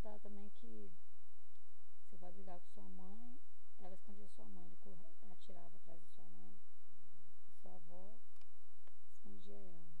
contar também que você vai brigar com sua mãe, ela escondia sua mãe, ele atirava atrás de sua mãe, sua avó, escondia ela.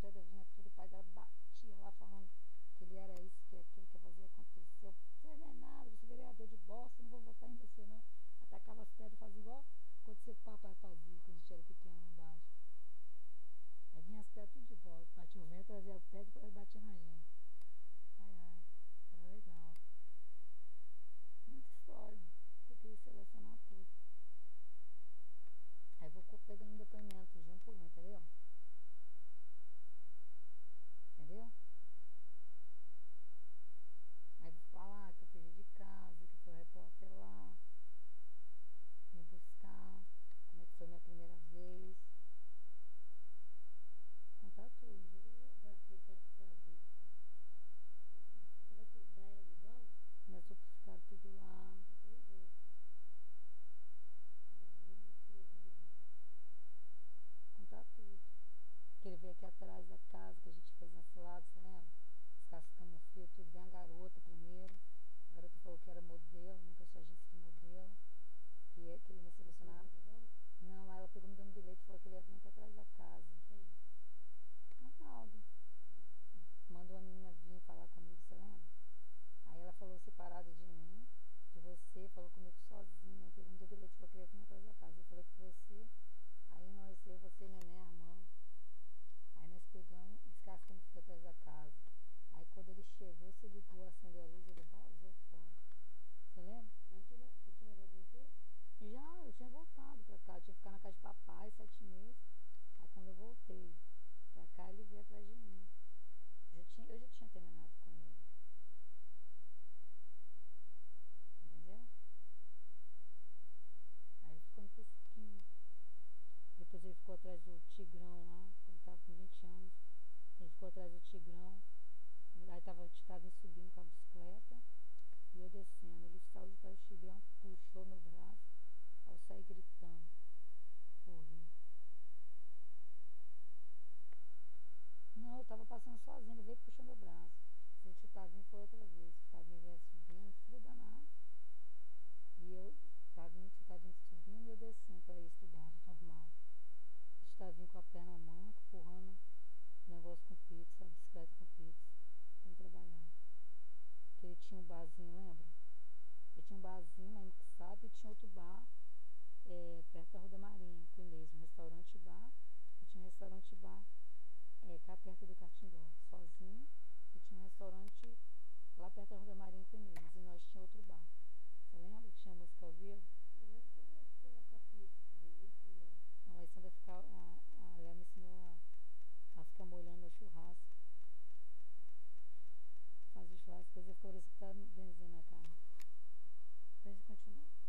Pedra vinha tudo, o pai dela batia lá falando que ele era isso, que aquilo que ia fazer aconteceu. Você não é nada, você é vereador de bosta, não vou votar em você não. Atacava as pedras, fazia igual aconteceu que o papai fazia quando a gente era pequeno lá embaixo. Aí vinha as pedras tudo de volta, batia o vento, trazia a pedra e batia na gente. Ai ai, era legal. Muita história, eu queria selecionar tudo. Aí vou pegando depoimento de um por um, entendeu? Entendeu? Aí vou falar que eu fugi de casa, que foi o repórter lá, me buscar, como é que foi minha primeira vez. Contar tudo. Vai ter que te trazer. Você vai ter- dar ela de volta? Minhas roupas ficaram tudo lá. Depois eu vou. Eu vou escrever de volta. contar tudo. Que ele veio aqui atrás da casa que a gente fez na cilada, você lembra? As casas camufladas, tudo. Vem a garota primeiro. A garota falou que era modelo, nunca achei agência de modelo. Que, é- que ele me selecionar. Não, aí ela pegou me deu um bilhete e falou que ele ia vir aqui atrás da casa. Quem? Arnaldo. Mandou a menina vir falar comigo, você lembra? Aí ela falou separada de mim, de você, falou comigo sozinha. Pegou me deu bilhete, falou que ele ia vir atrás da casa. Eu falei com você. Aí nós, eu, você e Neném, armamos. Aí e descascamos fui atrás da casa. Aí quando ele chegou, você ligou, acendeu a luz e ele vazou fora. Você lembra? Não você? Já, eu tinha voltado pra cá, eu tinha que ficar na casa de papai sete meses. Aí quando eu voltei pra cá, ele veio atrás de mim. Eu já tinha, eu já tinha terminado com ele. Entendeu? Aí ele ficou no pesquinho. Depois ele ficou atrás do Tigrão lá, com 20 anos. Ele ficou atrás do Tigrão. Aí tava, tava subindo tinha outro bar é, perto da Rua da Marinha, com Inês, um restaurante bar. Eu tinha um restaurante bar é, cá perto do Catindó, sozinho, E tinha um restaurante lá perto da Rua da Marinha com Inês. E nós tinha outro bar. Você lembra que tinha música ao vivo? Eu lembro que Não, é aí Sandra ficava. A, a Léa me ensinou a, a ficar molhando o churrasco. Fazia o churrasco, depois eu ficava parecendo que tá benzendo a carne. Depois a gente continua.